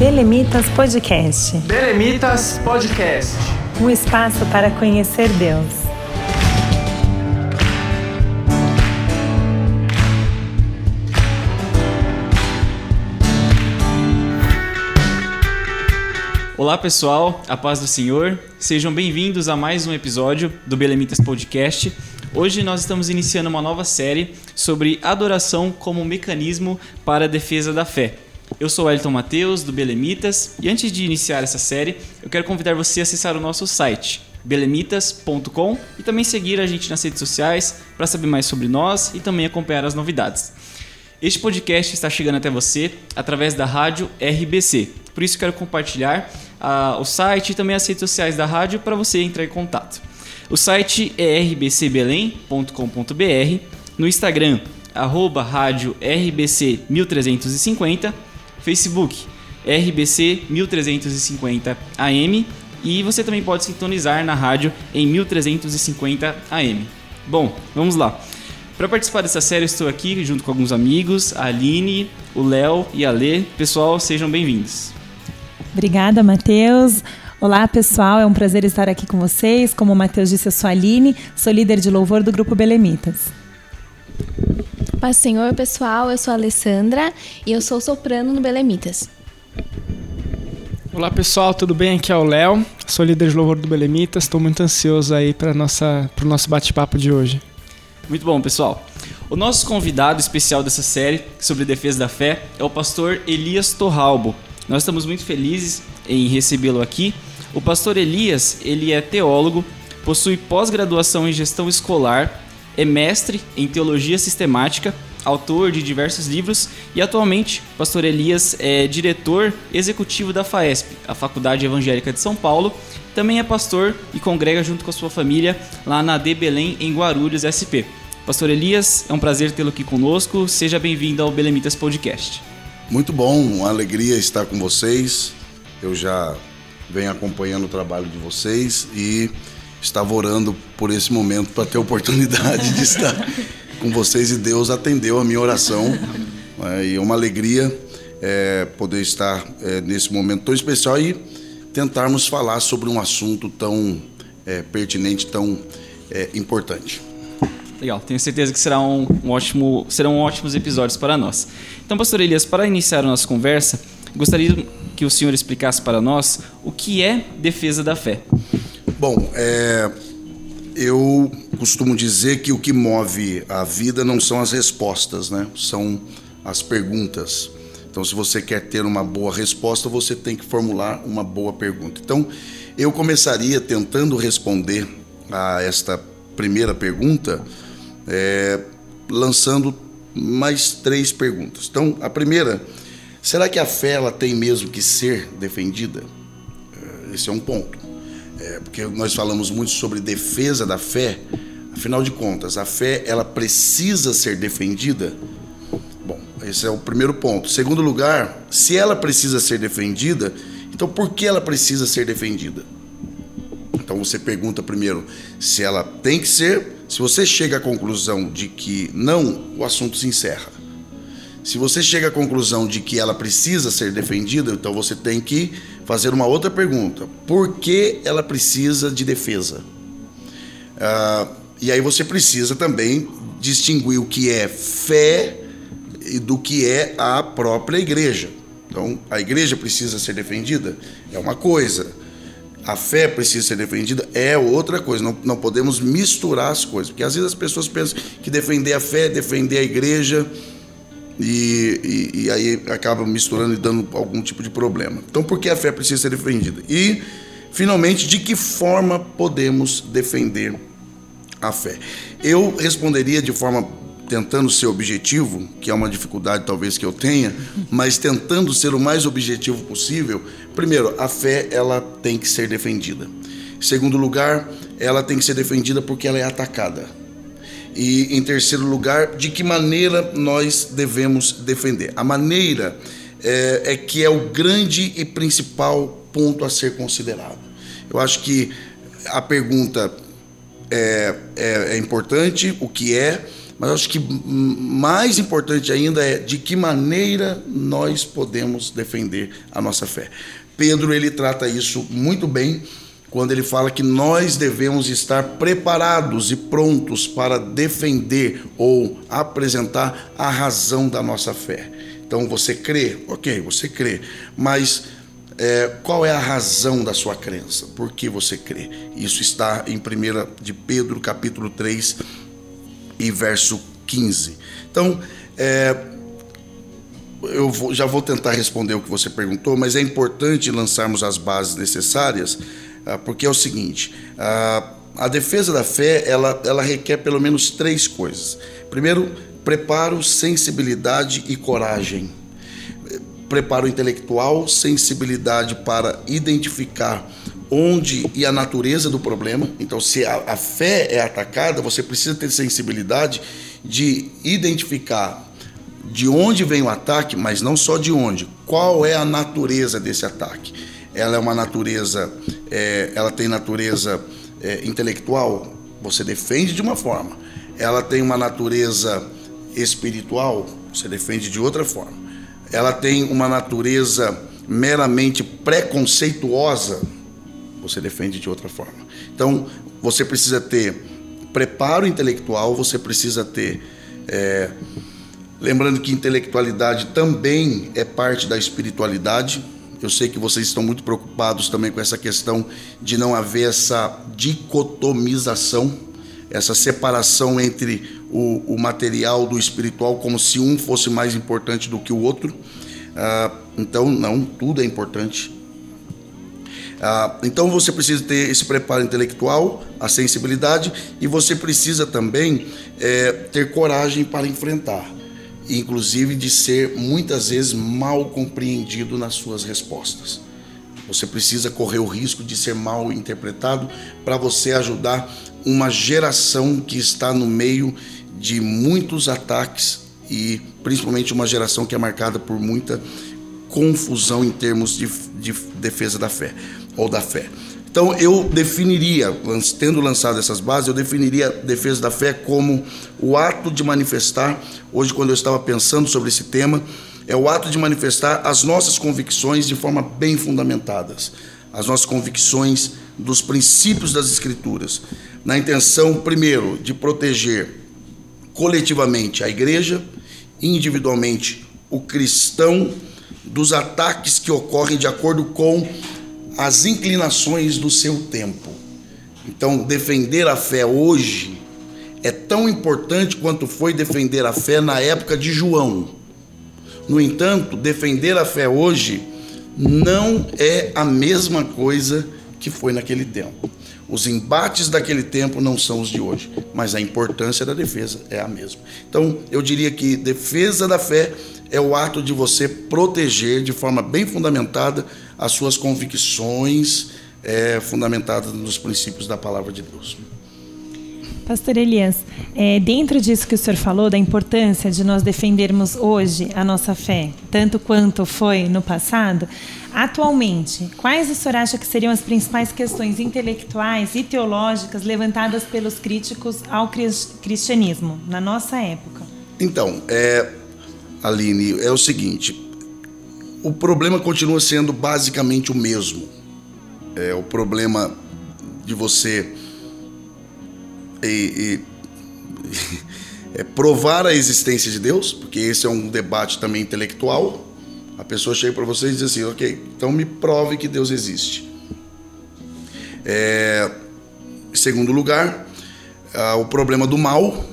Belemitas Podcast. Belemitas Podcast. Um espaço para conhecer Deus. Olá pessoal, a paz do Senhor. Sejam bem-vindos a mais um episódio do Belemitas Podcast. Hoje nós estamos iniciando uma nova série sobre adoração como mecanismo para a defesa da fé. Eu sou Elton Mateus, do Belemitas, e antes de iniciar essa série, eu quero convidar você a acessar o nosso site, belemitas.com, e também seguir a gente nas redes sociais para saber mais sobre nós e também acompanhar as novidades. Este podcast está chegando até você através da rádio RBC. Por isso quero compartilhar uh, o site e também as redes sociais da rádio para você entrar em contato. O site é rbcbelém.com.br, no Instagram, arroba rádio RBC 1350, Facebook RBC 1350 AM e você também pode sintonizar na rádio em 1350 AM. Bom, vamos lá. Para participar dessa série, estou aqui junto com alguns amigos, a Aline, o Léo e a Lê. Pessoal, sejam bem-vindos. Obrigada, Matheus. Olá, pessoal. É um prazer estar aqui com vocês. Como o Matheus disse, eu sou a Aline, sou líder de louvor do grupo Belemitas. Paz Senhor, pessoal. Eu sou a Alessandra e eu sou soprano no Belemitas. Olá, pessoal. Tudo bem? Aqui é o Léo. Sou líder de louvor do Belemitas. Estou muito ansioso aí para o nosso bate-papo de hoje. Muito bom, pessoal. O nosso convidado especial dessa série sobre defesa da fé é o pastor Elias Torralbo. Nós estamos muito felizes em recebê-lo aqui. O pastor Elias, ele é teólogo, possui pós-graduação em gestão escolar, é mestre em teologia sistemática, autor de diversos livros e atualmente pastor Elias é diretor executivo da FAESP, a Faculdade Evangélica de São Paulo. Também é pastor e congrega junto com a sua família lá na D Belém em Guarulhos, SP. Pastor Elias, é um prazer tê-lo aqui conosco. Seja bem-vindo ao Belemitas Podcast. Muito bom, uma alegria estar com vocês. Eu já venho acompanhando o trabalho de vocês e estava orando por esse momento para ter a oportunidade de estar com vocês e Deus atendeu a minha oração. É, e é uma alegria é, poder estar é, nesse momento tão especial e tentarmos falar sobre um assunto tão é, pertinente, tão é, importante. Legal, tenho certeza que será um, um, ótimo, serão ótimos episódios para nós. Então, pastor Elias, para iniciar a nossa conversa, gostaria que o senhor explicasse para nós o que é defesa da fé. Bom, é, eu costumo dizer que o que move a vida não são as respostas, né? São as perguntas. Então, se você quer ter uma boa resposta, você tem que formular uma boa pergunta. Então, eu começaria tentando responder a esta primeira pergunta é, lançando mais três perguntas. Então, a primeira, será que a fé ela tem mesmo que ser defendida? É, esse é um ponto. É, porque nós falamos muito sobre defesa da fé. Afinal de contas, a fé ela precisa ser defendida. Bom, esse é o primeiro ponto. Segundo lugar, se ela precisa ser defendida, então por que ela precisa ser defendida? Então você pergunta primeiro se ela tem que ser se você chega à conclusão de que não, o assunto se encerra. Se você chega à conclusão de que ela precisa ser defendida, então você tem que fazer uma outra pergunta: por que ela precisa de defesa? Ah, e aí você precisa também distinguir o que é fé e do que é a própria igreja. Então, a igreja precisa ser defendida? É uma coisa a fé precisa ser defendida é outra coisa. Não, não podemos misturar as coisas. Porque às vezes as pessoas pensam que defender a fé é defender a igreja e, e, e aí acabam misturando e dando algum tipo de problema. Então, por que a fé precisa ser defendida? E, finalmente, de que forma podemos defender a fé? Eu responderia de forma tentando ser objetivo, que é uma dificuldade talvez que eu tenha, mas tentando ser o mais objetivo possível. Primeiro, a fé ela tem que ser defendida. Segundo lugar, ela tem que ser defendida porque ela é atacada. E em terceiro lugar, de que maneira nós devemos defender? A maneira é, é que é o grande e principal ponto a ser considerado. Eu acho que a pergunta é, é, é importante, o que é, Mas acho que mais importante ainda é de que maneira nós podemos defender a nossa fé. Pedro ele trata isso muito bem quando ele fala que nós devemos estar preparados e prontos para defender ou apresentar a razão da nossa fé. Então você crê, ok, você crê, mas é, qual é a razão da sua crença? Por que você crê? Isso está em 1 de Pedro, capítulo 3, e verso 15. Então, é, eu vou, já vou tentar responder o que você perguntou, mas é importante lançarmos as bases necessárias, porque é o seguinte: a, a defesa da fé ela, ela requer pelo menos três coisas. Primeiro, preparo, sensibilidade e coragem. Preparo intelectual, sensibilidade para identificar onde e a natureza do problema. Então, se a, a fé é atacada, você precisa ter sensibilidade de identificar de onde vem o ataque, mas não só de onde. Qual é a natureza desse ataque? Ela é uma natureza, é, ela tem natureza é, intelectual. Você defende de uma forma. Ela tem uma natureza espiritual. Você defende de outra forma. Ela tem uma natureza meramente preconceituosa você defende de outra forma. Então, você precisa ter preparo intelectual, você precisa ter. É, lembrando que intelectualidade também é parte da espiritualidade. Eu sei que vocês estão muito preocupados também com essa questão de não haver essa dicotomização, essa separação entre o, o material do espiritual, como se um fosse mais importante do que o outro. Ah, então, não, tudo é importante ah, então você precisa ter esse preparo intelectual, a sensibilidade e você precisa também é, ter coragem para enfrentar, inclusive de ser muitas vezes mal compreendido nas suas respostas. Você precisa correr o risco de ser mal interpretado para você ajudar uma geração que está no meio de muitos ataques e principalmente uma geração que é marcada por muita confusão em termos de, de defesa da fé ou da fé. Então eu definiria, tendo lançado essas bases, eu definiria a defesa da fé como o ato de manifestar, hoje quando eu estava pensando sobre esse tema, é o ato de manifestar as nossas convicções de forma bem fundamentadas, as nossas convicções dos princípios das Escrituras, na intenção, primeiro, de proteger coletivamente a igreja, individualmente o cristão, dos ataques que ocorrem de acordo com as inclinações do seu tempo. Então, defender a fé hoje é tão importante quanto foi defender a fé na época de João. No entanto, defender a fé hoje não é a mesma coisa que foi naquele tempo. Os embates daquele tempo não são os de hoje, mas a importância da defesa é a mesma. Então, eu diria que defesa da fé é o ato de você proteger de forma bem fundamentada as suas convicções é, fundamentadas nos princípios da palavra de Deus. Pastor Elias, é, dentro disso que o senhor falou, da importância de nós defendermos hoje a nossa fé, tanto quanto foi no passado, atualmente, quais o senhor acha que seriam as principais questões intelectuais e teológicas levantadas pelos críticos ao cristianismo na nossa época? Então, é, Aline, é o seguinte: o problema continua sendo basicamente o mesmo. É o problema de você e, e, é provar a existência de Deus, porque esse é um debate também intelectual. A pessoa chega para você e diz assim: ok, então me prove que Deus existe. É, segundo lugar, ah, o problema do mal.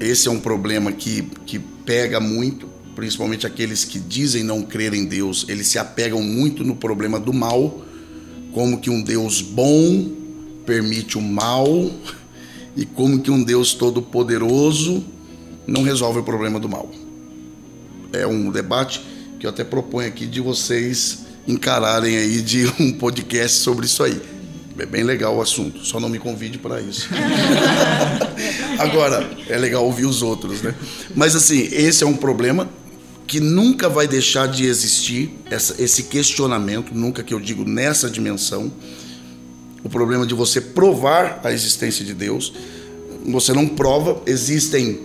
Esse é um problema que, que pega muito principalmente aqueles que dizem não crer em Deus, eles se apegam muito no problema do mal, como que um Deus bom permite o mal e como que um Deus todo-poderoso não resolve o problema do mal. É um debate que eu até proponho aqui de vocês encararem aí de um podcast sobre isso aí. É bem legal o assunto, só não me convide para isso. Agora, é legal ouvir os outros, né? Mas assim, esse é um problema que nunca vai deixar de existir essa, esse questionamento, nunca que eu digo nessa dimensão, o problema de você provar a existência de Deus. você não prova, existem,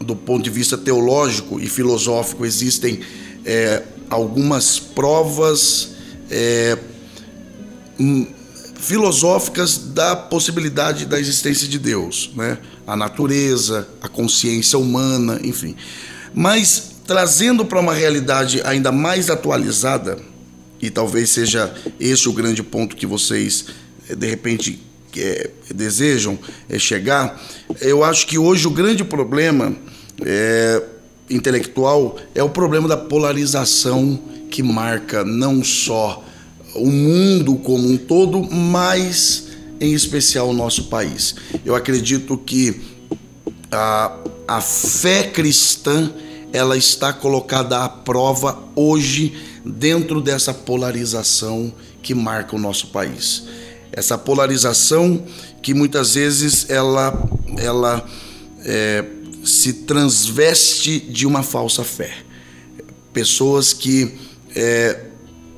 do ponto de vista teológico e filosófico, existem é, algumas provas é, hum, filosóficas da possibilidade da existência de Deus, né? a natureza, a consciência humana, enfim. Mas trazendo para uma realidade ainda mais atualizada, e talvez seja esse o grande ponto que vocês eh, de repente é, desejam é, chegar, eu acho que hoje o grande problema é, intelectual é o problema da polarização que marca não só o mundo como um todo, mas em especial o nosso país. Eu acredito que a, a fé cristã ela está colocada à prova hoje dentro dessa polarização que marca o nosso país. Essa polarização que muitas vezes ela, ela é, se transveste de uma falsa fé. Pessoas que, é,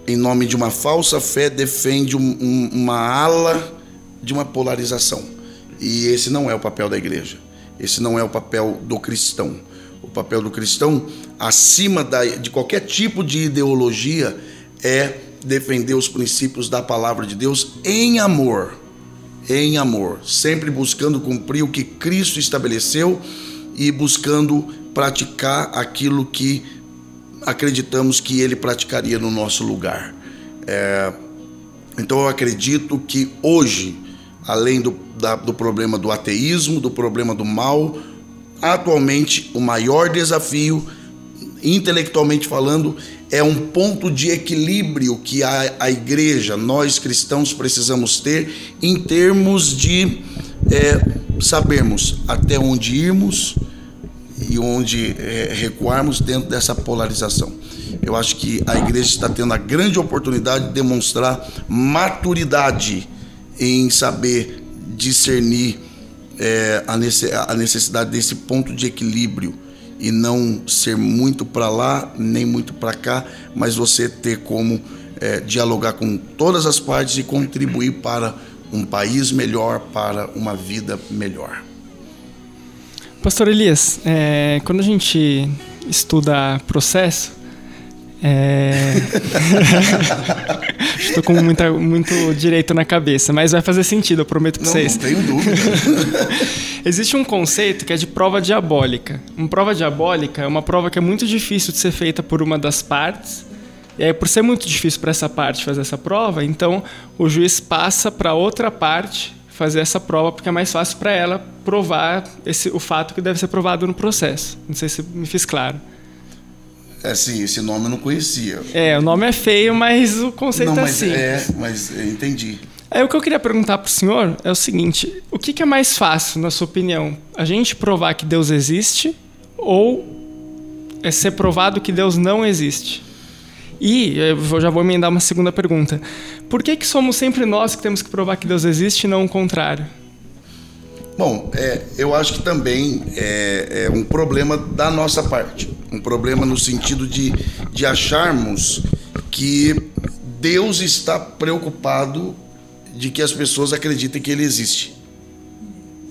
em nome de uma falsa fé, defendem um, um, uma ala de uma polarização. E esse não é o papel da igreja. Esse não é o papel do cristão. O papel do cristão, acima da, de qualquer tipo de ideologia, é defender os princípios da palavra de Deus em amor. Em amor, sempre buscando cumprir o que Cristo estabeleceu e buscando praticar aquilo que acreditamos que ele praticaria no nosso lugar. É, então eu acredito que hoje, além do, da, do problema do ateísmo, do problema do mal, atualmente o maior desafio, intelectualmente falando, é um ponto de equilíbrio que a, a igreja, nós cristãos, precisamos ter em termos de é, sabermos até onde irmos e onde é, recuarmos dentro dessa polarização. Eu acho que a igreja está tendo a grande oportunidade de demonstrar maturidade em saber discernir é, a necessidade desse ponto de equilíbrio e não ser muito para lá nem muito para cá, mas você ter como é, dialogar com todas as partes e contribuir para um país melhor, para uma vida melhor. Pastor Elias, é, quando a gente estuda processo, é... Estou com muita, muito direito na cabeça, mas vai fazer sentido, eu prometo para vocês. Não tenho dúvida. Existe um conceito que é de prova diabólica. Uma prova diabólica é uma prova que é muito difícil de ser feita por uma das partes. E aí, por ser muito difícil para essa parte fazer essa prova, então o juiz passa para outra parte fazer essa prova porque é mais fácil para ela provar esse, o fato que deve ser provado no processo. Não sei se me fiz claro. É sim, esse nome eu não conhecia. É, o nome é feio, mas o conceito não, é assim. É, mas eu entendi. É, o que eu queria perguntar para o senhor é o seguinte: o que, que, é mais fácil, na sua opinião? A gente provar que Deus existe ou é ser provado que Deus não existe? E eu já vou emendar uma segunda pergunta: por que, que somos sempre nós que temos que provar que Deus existe e não o contrário? Bom, é, eu acho que também é, é, um problema da nossa parte. Um problema no sentido de, de acharmos que Deus está preocupado de que as pessoas acreditem que Ele existe.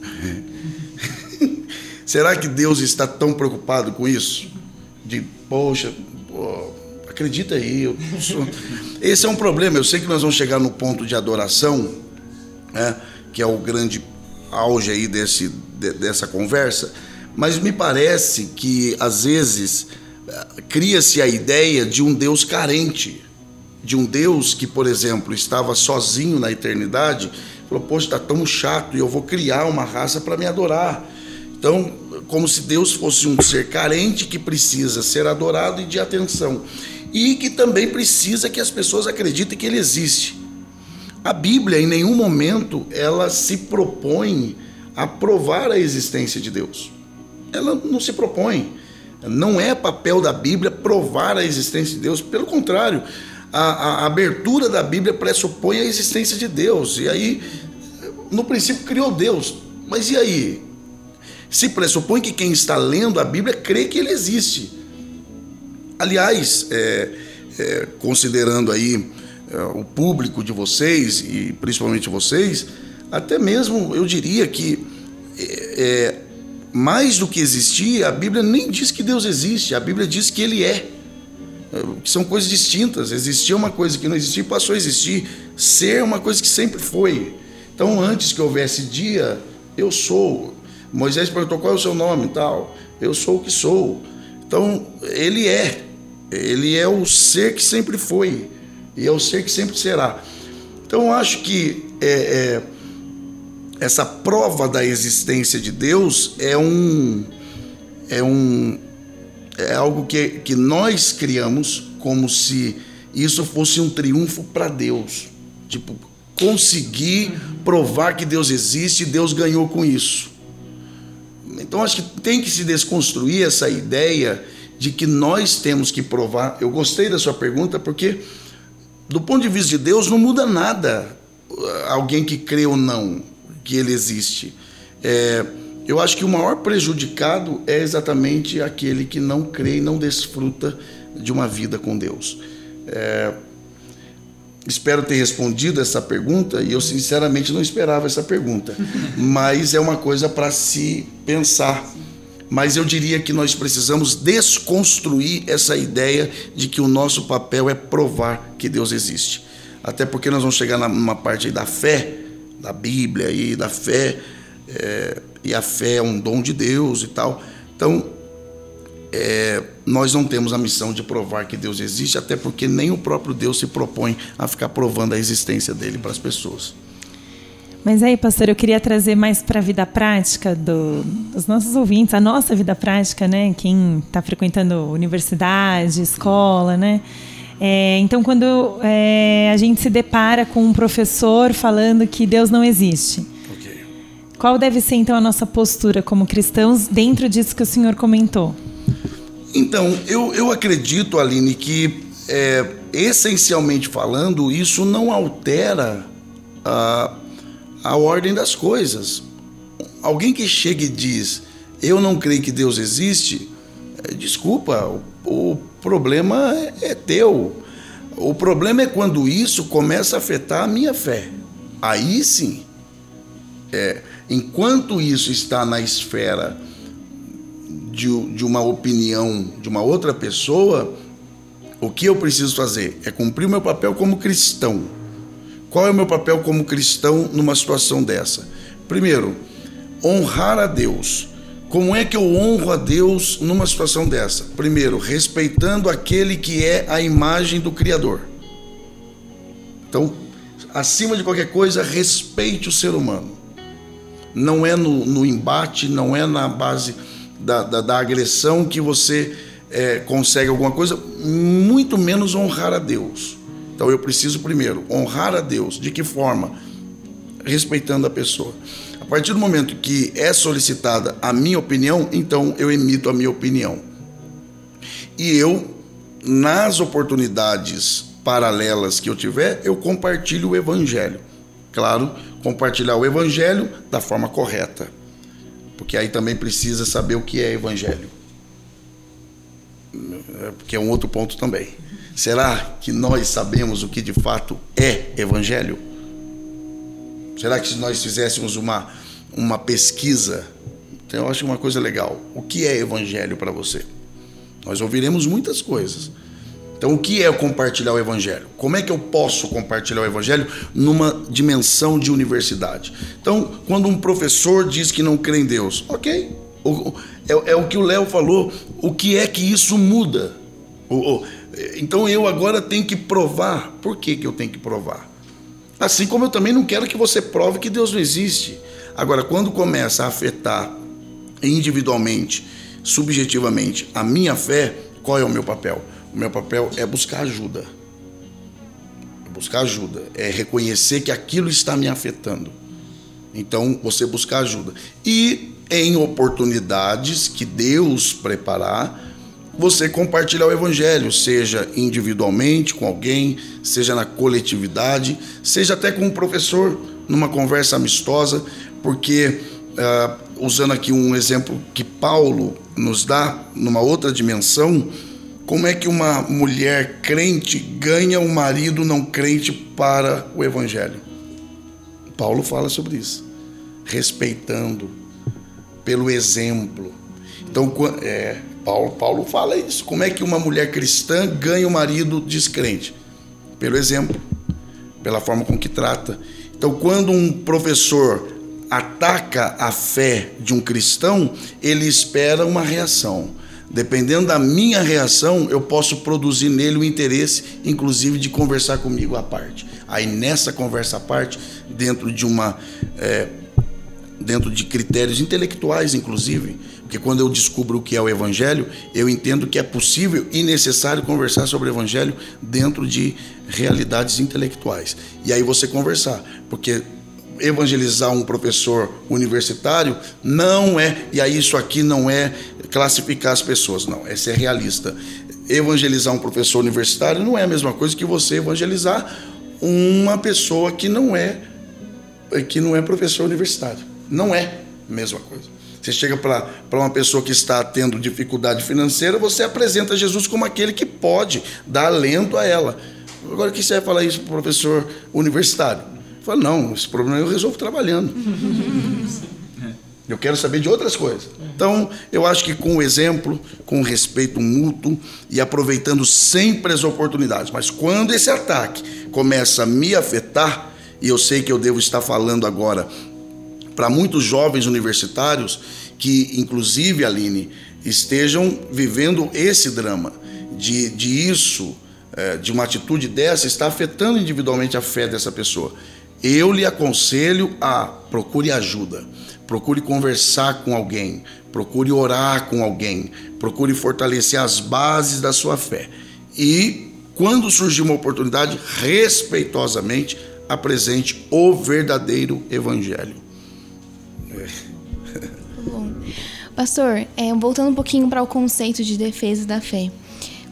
Será que Deus está tão preocupado com isso? De, poxa, pô, acredita aí. Eu sou... Esse é um problema. Eu sei que nós vamos chegar no ponto de adoração, né, que é o grande auge aí desse, de, dessa conversa, mas me parece que às vezes cria-se a ideia de um Deus carente, de um Deus que, por exemplo, estava sozinho na eternidade, falou: Poxa, está tão chato e eu vou criar uma raça para me adorar. Então, como se Deus fosse um ser carente que precisa ser adorado e de atenção, e que também precisa que as pessoas acreditem que ele existe. A Bíblia, em nenhum momento, ela se propõe a provar a existência de Deus. Ela não se propõe. Não é papel da Bíblia provar a existência de Deus. Pelo contrário, a, a abertura da Bíblia pressupõe a existência de Deus. E aí, no princípio, criou Deus. Mas e aí? Se pressupõe que quem está lendo a Bíblia crê que ele existe. Aliás, é, é, considerando aí o público de vocês e principalmente vocês, até mesmo eu diria que é, é, mais do que existir, a Bíblia nem diz que Deus existe, a Bíblia diz que Ele é. é são coisas distintas. Existia uma coisa que não existia e passou a existir. Ser é uma coisa que sempre foi. Então, antes que houvesse dia, eu sou. Moisés perguntou qual é o seu nome e tal. Eu sou o que sou. Então, ele é. Ele é o ser que sempre foi. E o ser que sempre será. Então, eu acho que é, é, essa prova da existência de Deus é um. É um. É algo que, que nós criamos como se isso fosse um triunfo para Deus. Tipo, conseguir provar que Deus existe e Deus ganhou com isso. Então acho que tem que se desconstruir essa ideia de que nós temos que provar. Eu gostei da sua pergunta porque, do ponto de vista de Deus, não muda nada alguém que crê ou não que ele existe. É, eu acho que o maior prejudicado é exatamente aquele que não crê e não desfruta de uma vida com Deus. É, Espero ter respondido essa pergunta e eu sinceramente não esperava essa pergunta, mas é uma coisa para se pensar. Mas eu diria que nós precisamos desconstruir essa ideia de que o nosso papel é provar que Deus existe. Até porque nós vamos chegar numa parte da fé, da Bíblia e da fé, é, e a fé é um dom de Deus e tal. Então, é, nós não temos a missão de provar que Deus existe, até porque nem o próprio Deus se propõe a ficar provando a existência dele para as pessoas. Mas aí, pastor, eu queria trazer mais para a vida prática do, dos nossos ouvintes, a nossa vida prática, né? Quem está frequentando universidade, escola, né? É, então, quando é, a gente se depara com um professor falando que Deus não existe, okay. qual deve ser então a nossa postura como cristãos dentro disso que o senhor comentou? Então, eu, eu acredito, Aline, que é, essencialmente falando, isso não altera a, a ordem das coisas. Alguém que chega e diz, eu não creio que Deus existe, é, desculpa, o, problema é, é teu. O problema é quando isso começa a afetar a minha fé. Aí sim. É, enquanto isso está na esfera de, de uma opinião de uma outra pessoa, o que eu preciso fazer é cumprir o meu papel como cristão. Qual é o meu papel como cristão numa situação dessa? Primeiro, honrar a Deus. Como é que eu honro a Deus numa situação dessa? Primeiro, respeitando aquele que é a imagem do Criador. Então, acima de qualquer coisa, respeite o ser humano. Não é no, no embate, não é na base da, da, da agressão que você é, consegue alguma coisa, muito menos honrar a Deus. Então eu preciso primeiro honrar a Deus. De que forma? Respeitando a pessoa. A partir do momento que é solicitada a minha opinião, então eu emito a minha opinião. E eu, nas oportunidades paralelas que eu tiver, eu compartilho o evangelho. Claro, compartilhar o evangelho da forma correta. Porque aí também precisa saber o que é evangelho. Que é um outro ponto também. Será que nós sabemos o que de fato é evangelho? Será que se nós fizéssemos uma, uma pesquisa, então eu acho uma coisa legal. O que é evangelho para você? Nós ouviremos muitas coisas. Então, o que é compartilhar o Evangelho? Como é que eu posso compartilhar o Evangelho numa dimensão de universidade? Então, quando um professor diz que não crê em Deus, ok, é, é o que o Léo falou, o que é que isso muda? Então, eu agora tenho que provar. Por que, que eu tenho que provar? Assim como eu também não quero que você prove que Deus não existe. Agora, quando começa a afetar individualmente, subjetivamente, a minha fé, qual é o meu papel? O meu papel é buscar ajuda. Buscar ajuda. É reconhecer que aquilo está me afetando. Então, você buscar ajuda. E em oportunidades que Deus preparar, você compartilhar o evangelho, seja individualmente com alguém, seja na coletividade, seja até com um professor numa conversa amistosa, porque uh, usando aqui um exemplo que Paulo nos dá numa outra dimensão, como é que uma mulher crente ganha um marido não crente para o evangelho? Paulo fala sobre isso. Respeitando, pelo exemplo. Então, é, Paulo, Paulo fala isso. Como é que uma mulher cristã ganha um marido descrente? Pelo exemplo, pela forma com que trata. Então, quando um professor ataca a fé de um cristão, ele espera uma reação. Dependendo da minha reação, eu posso produzir nele o interesse, inclusive de conversar comigo à parte. Aí nessa conversa à parte, dentro de uma é, dentro de critérios intelectuais, inclusive, porque quando eu descubro o que é o Evangelho, eu entendo que é possível e necessário conversar sobre o Evangelho dentro de realidades intelectuais. E aí você conversar, porque evangelizar um professor universitário não é, e aí isso aqui não é classificar as pessoas, não, é ser realista. Evangelizar um professor universitário não é a mesma coisa que você evangelizar uma pessoa que não é que não é professor universitário. Não é a mesma coisa. Você chega para uma pessoa que está tendo dificuldade financeira, você apresenta Jesus como aquele que pode dar alento a ela. Agora, o que você vai falar isso para o professor universitário? Fala, não, esse problema eu resolvo trabalhando. Eu quero saber de outras coisas. Então, eu acho que com o exemplo, com o respeito mútuo e aproveitando sempre as oportunidades. Mas quando esse ataque começa a me afetar, e eu sei que eu devo estar falando agora para muitos jovens universitários que, inclusive, Aline, estejam vivendo esse drama de, de isso, é, de uma atitude dessa, está afetando individualmente a fé dessa pessoa. Eu lhe aconselho a procure ajuda procure conversar com alguém, procure orar com alguém, procure fortalecer as bases da sua fé. E, quando surgir uma oportunidade, respeitosamente apresente o verdadeiro evangelho. Bom. Pastor, é, voltando um pouquinho para o conceito de defesa da fé.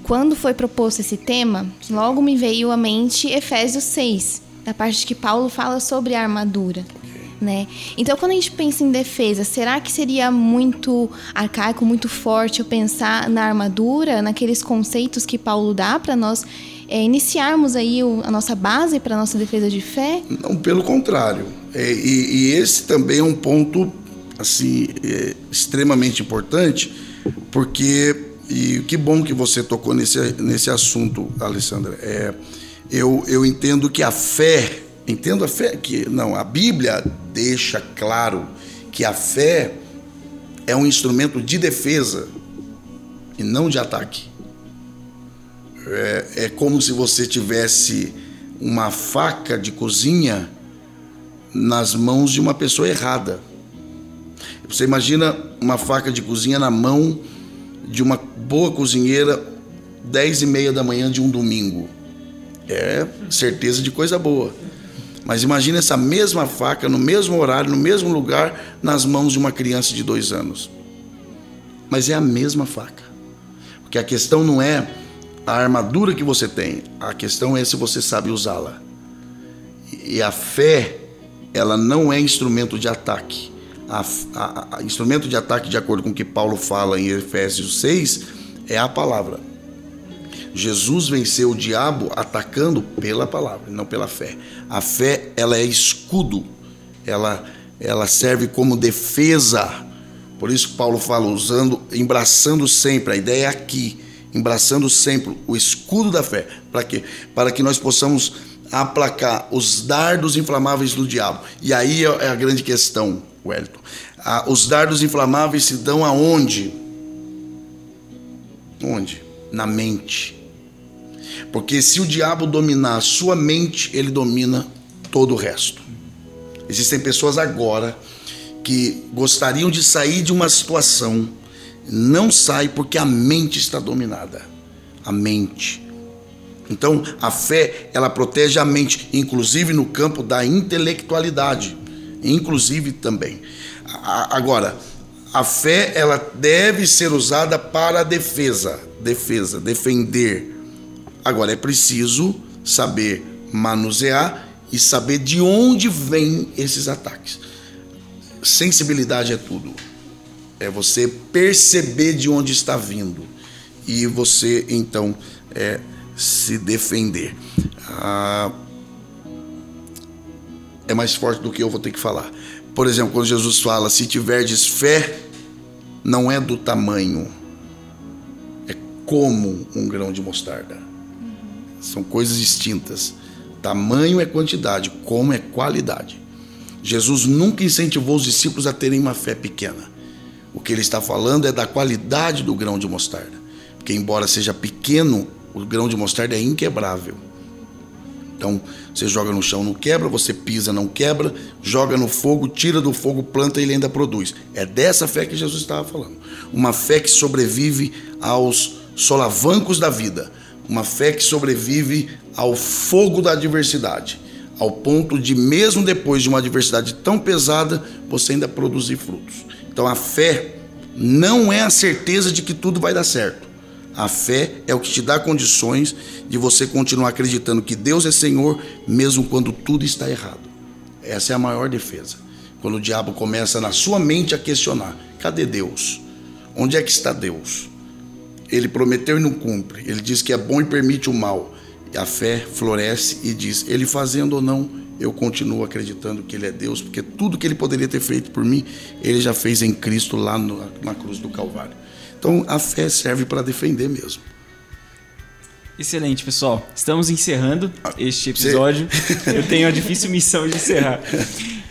Quando foi proposto esse tema, logo me veio à mente Efésios 6, da parte que Paulo fala sobre a armadura né? Então, quando a gente pensa em defesa, será que seria muito arcaico, muito forte eu pensar na armadura, naqueles conceitos que Paulo dá para nós é, iniciarmos aí o, a nossa base para a nossa defesa de fé? Não, pelo contrário. É, e, e, esse também é um ponto assim é, extremamente importante, porque e que bom que você tocou nesse, nesse assunto, Alessandra. É, eu, eu entendo que a fé Entendo a fé que não, a Bíblia deixa claro que a fé é um instrumento de defesa e não de ataque. É, é como se você tivesse uma faca de cozinha nas mãos de uma pessoa errada. Você imagina uma faca de cozinha na mão de uma boa cozinheira, dez e meia da manhã de um domingo. É certeza de coisa boa. Mas imagine essa mesma faca, no mesmo horário, no mesmo lugar, nas mãos de uma criança de dois anos. Mas é a mesma faca. Porque a questão não é a armadura que você tem, a questão é se você sabe usá-la. E a fé, ela não é instrumento de ataque. A, a, a, instrumento de ataque, de acordo com o que Paulo fala em Efésios 6, é a palavra. Jesus venceu o diabo atacando pela palavra, não pela fé. A fé, ela é escudo. Ela ela serve como defesa. Por isso que Paulo fala usando, embraçando sempre, a ideia é aqui, embraçando sempre o escudo da fé. Para quê? Para que nós possamos aplacar os dardos inflamáveis do diabo. E aí é, é a grande questão, Wellington. Ah, os dardos inflamáveis se dão aonde? Onde? Na mente. Porque se o diabo dominar a sua mente, ele domina todo o resto. Existem pessoas agora que gostariam de sair de uma situação, não sai porque a mente está dominada. A mente. Então, a fé, ela protege a mente, inclusive no campo da intelectualidade, inclusive também. Agora, a fé, ela deve ser usada para defesa, defesa, defender, Agora é preciso saber manusear e saber de onde vêm esses ataques. Sensibilidade é tudo. É você perceber de onde está vindo e você então é, se defender. Ah, é mais forte do que eu vou ter que falar. Por exemplo, quando Jesus fala: se tiverdes fé, não é do tamanho, é como um grão de mostarda. São coisas distintas. Tamanho é quantidade, como é qualidade. Jesus nunca incentivou os discípulos a terem uma fé pequena. O que ele está falando é da qualidade do grão de mostarda. Porque, embora seja pequeno, o grão de mostarda é inquebrável. Então, você joga no chão, não quebra, você pisa, não quebra, joga no fogo, tira do fogo, planta e ele ainda produz. É dessa fé que Jesus estava falando. Uma fé que sobrevive aos solavancos da vida. Uma fé que sobrevive ao fogo da adversidade. Ao ponto de, mesmo depois de uma adversidade tão pesada, você ainda produzir frutos. Então, a fé não é a certeza de que tudo vai dar certo. A fé é o que te dá condições de você continuar acreditando que Deus é Senhor, mesmo quando tudo está errado. Essa é a maior defesa. Quando o diabo começa na sua mente a questionar: cadê Deus? Onde é que está Deus? Ele prometeu e não cumpre. Ele diz que é bom e permite o mal. E a fé floresce e diz: Ele fazendo ou não, eu continuo acreditando que Ele é Deus, porque tudo que Ele poderia ter feito por mim, Ele já fez em Cristo lá no, na cruz do Calvário. Então a fé serve para defender mesmo. Excelente, pessoal. Estamos encerrando este episódio. Eu tenho a difícil missão de encerrar.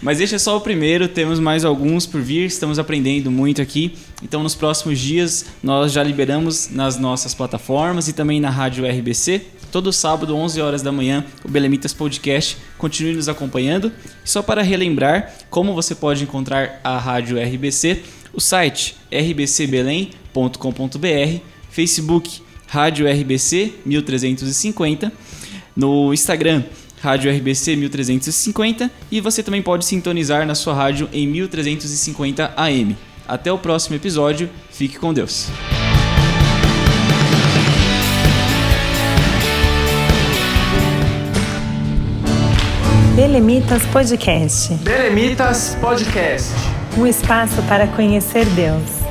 Mas este é só o primeiro, temos mais alguns por vir, estamos aprendendo muito aqui. Então, nos próximos dias, nós já liberamos nas nossas plataformas e também na Rádio RBC. Todo sábado, 11 horas da manhã, o Belemitas Podcast. Continue nos acompanhando. Só para relembrar como você pode encontrar a Rádio RBC, o site rbcbelém.com.br, Facebook Rádio RBC 1350, no Instagram Rádio RBC 1350 e você também pode sintonizar na sua rádio em 1350 AM. Até o próximo episódio, fique com Deus. Belemitas Podcast. Belemitas Podcast. Um espaço para conhecer Deus.